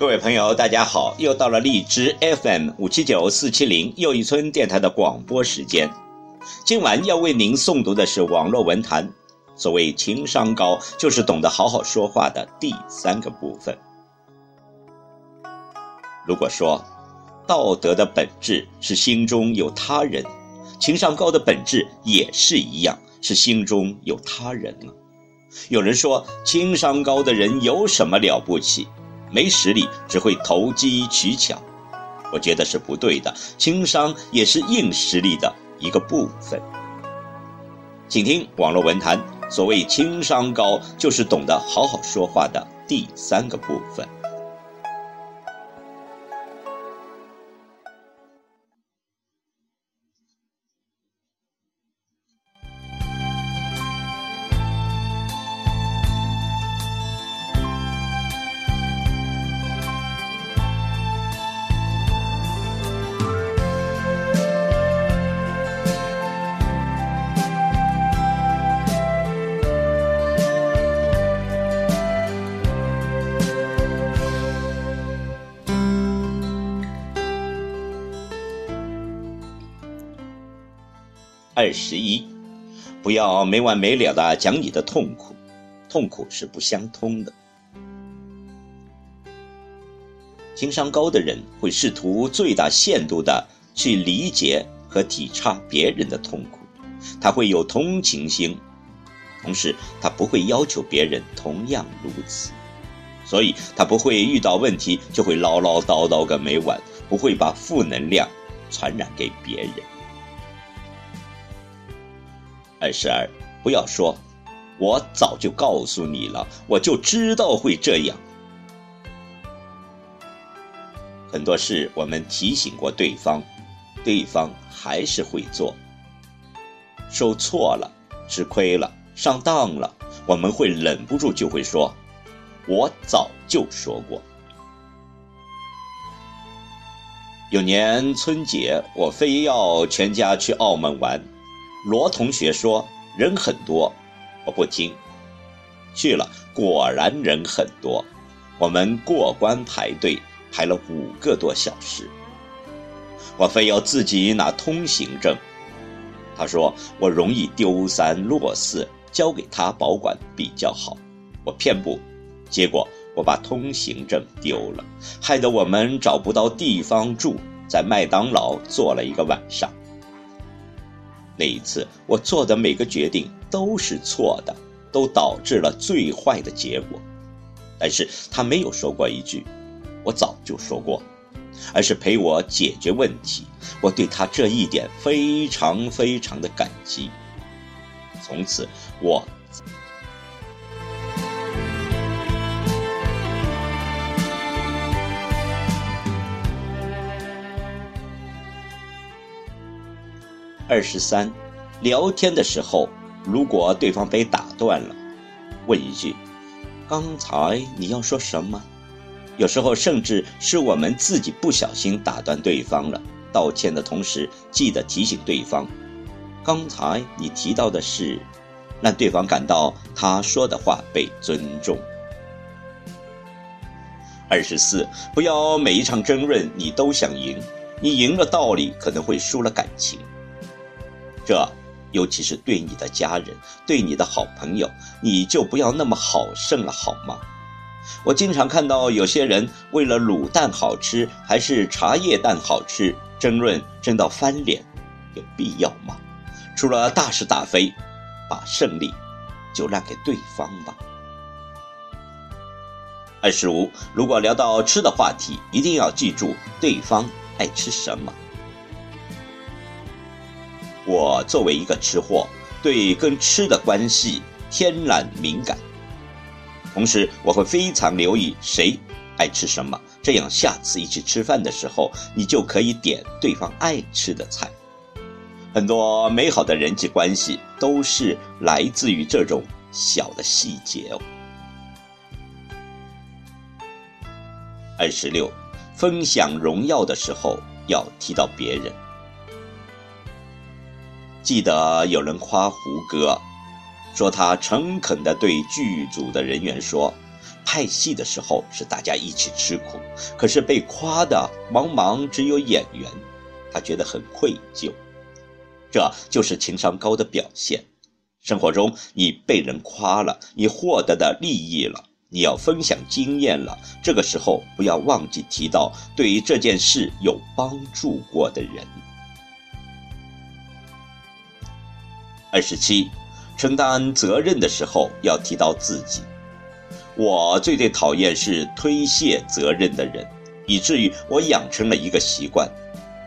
各位朋友，大家好！又到了荔枝 FM 五七九四七零又一村电台的广播时间。今晚要为您诵读的是网络文坛。所谓情商高，就是懂得好好说话的第三个部分。如果说道德的本质是心中有他人，情商高的本质也是一样，是心中有他人了。有人说，情商高的人有什么了不起？没实力只会投机取巧，我觉得是不对的。情商也是硬实力的一个部分。请听网络文坛，所谓情商高，就是懂得好好说话的第三个部分。二十一，不要没完没了的讲你的痛苦，痛苦是不相通的。情商高的人会试图最大限度的去理解和体察别人的痛苦，他会有同情心，同时他不会要求别人同样如此，所以他不会遇到问题就会唠唠叨叨个没完，不会把负能量传染给别人。二十二，不要说，我早就告诉你了，我就知道会这样。很多事我们提醒过对方，对方还是会做。受错了，吃亏了，上当了，我们会忍不住就会说：“我早就说过。”有年春节，我非要全家去澳门玩。罗同学说：“人很多，我不听。去了，果然人很多。我们过关排队排了五个多小时。我非要自己拿通行证。他说我容易丢三落四，交给他保管比较好。我偏不，结果我把通行证丢了，害得我们找不到地方住，在麦当劳坐了一个晚上。”那一次，我做的每个决定都是错的，都导致了最坏的结果。但是他没有说过一句“我早就说过”，而是陪我解决问题。我对他这一点非常非常的感激。从此，我。二十三，聊天的时候，如果对方被打断了，问一句：“刚才你要说什么？”有时候甚至是我们自己不小心打断对方了，道歉的同时记得提醒对方：“刚才你提到的是，让对方感到他说的话被尊重。”二十四，不要每一场争论你都想赢，你赢了道理，可能会输了感情。这，尤其是对你的家人，对你的好朋友，你就不要那么好胜了，好吗？我经常看到有些人为了卤蛋好吃还是茶叶蛋好吃，争论争到翻脸，有必要吗？除了大是大非，把胜利就让给对方吧。二十五，如果聊到吃的话题，一定要记住对方爱吃什么。我作为一个吃货，对跟吃的关系天然敏感。同时我会非常留意谁爱吃什么，这样下次一起吃饭的时候，你就可以点对方爱吃的菜。很多美好的人际关系都是来自于这种小的细节哦。二十六，分享荣耀的时候要提到别人。记得有人夸胡歌，说他诚恳地对剧组的人员说，拍戏的时候是大家一起吃苦，可是被夸的往往只有演员，他觉得很愧疚。这就是情商高的表现。生活中，你被人夸了，你获得的利益了，你要分享经验了。这个时候，不要忘记提到对于这件事有帮助过的人。二十七，承担责任的时候要提到自己。我最最讨厌是推卸责任的人，以至于我养成了一个习惯。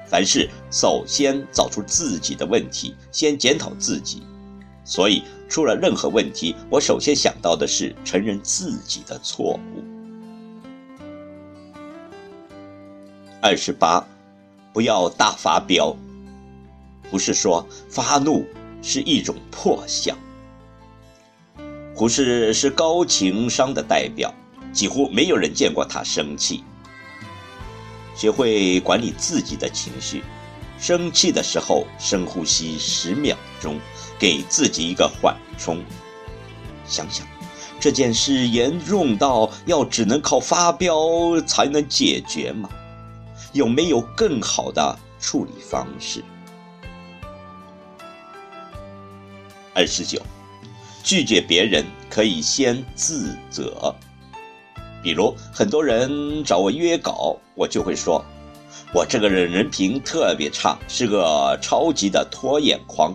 凡事首先找出自己的问题，先检讨自己。所以出了任何问题，我首先想到的是承认自己的错误。二十八，不要大发飙。不是说发怒是一种破相。胡适是高情商的代表，几乎没有人见过他生气。学会管理自己的情绪，生气的时候深呼吸十秒钟，给自己一个缓冲。想想，这件事严重到要只能靠发飙才能解决吗？有没有更好的处理方式？二十九，拒绝别人可以先自责。比如很多人找我约稿，我就会说，我这个人人品特别差，是个超级的拖延狂，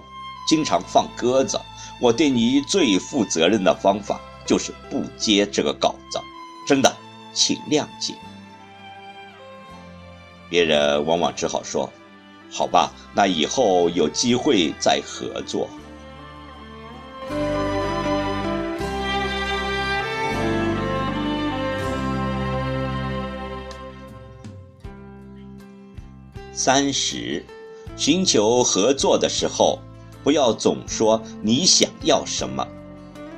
经常放鸽子。我对你最负责任的方法就是不接这个稿子，真的，请谅解。别人往往只好说，好吧，那以后有机会再合作。三十，寻求合作的时候，不要总说你想要什么，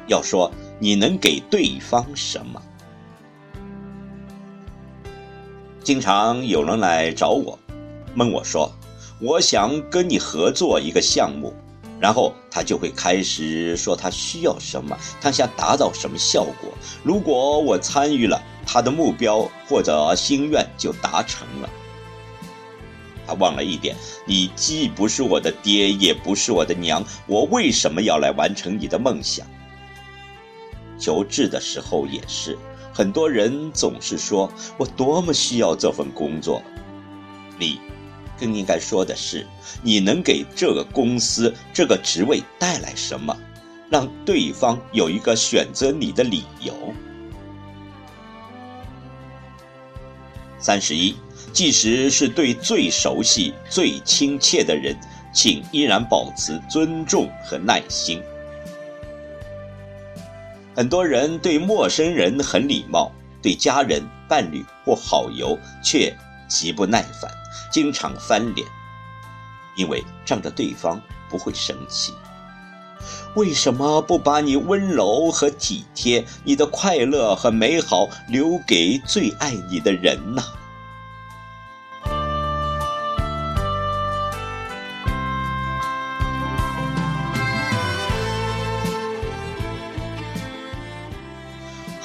要说你能给对方什么。经常有人来找我，问我说：“我想跟你合作一个项目。”然后他就会开始说他需要什么，他想达到什么效果。如果我参与了，他的目标或者心愿就达成了。他忘了一点，你既不是我的爹，也不是我的娘，我为什么要来完成你的梦想？求职的时候也是，很多人总是说我多么需要这份工作，你更应该说的是，你能给这个公司这个职位带来什么，让对方有一个选择你的理由。三十一。即使是对最熟悉、最亲切的人，请依然保持尊重和耐心。很多人对陌生人很礼貌，对家人、伴侣或好友却极不耐烦，经常翻脸，因为仗着对方不会生气。为什么不把你温柔和体贴、你的快乐和美好留给最爱你的人呢？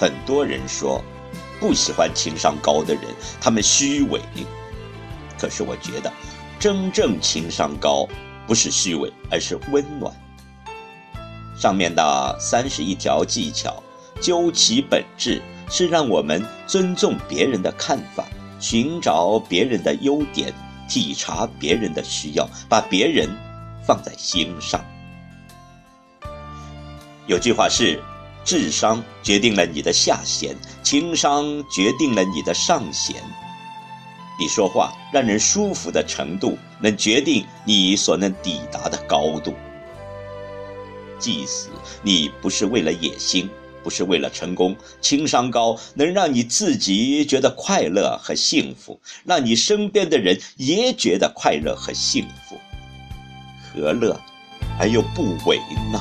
很多人说不喜欢情商高的人，他们虚伪。可是我觉得，真正情商高不是虚伪，而是温暖。上面的三十一条技巧，究其本质是让我们尊重别人的看法，寻找别人的优点，体察别人的需要，把别人放在心上。有句话是。智商决定了你的下限，情商决定了你的上限。你说话让人舒服的程度，能决定你所能抵达的高度。即使你不是为了野心，不是为了成功，情商高能让你自己觉得快乐和幸福，让你身边的人也觉得快乐和幸福，何乐而又不为呢？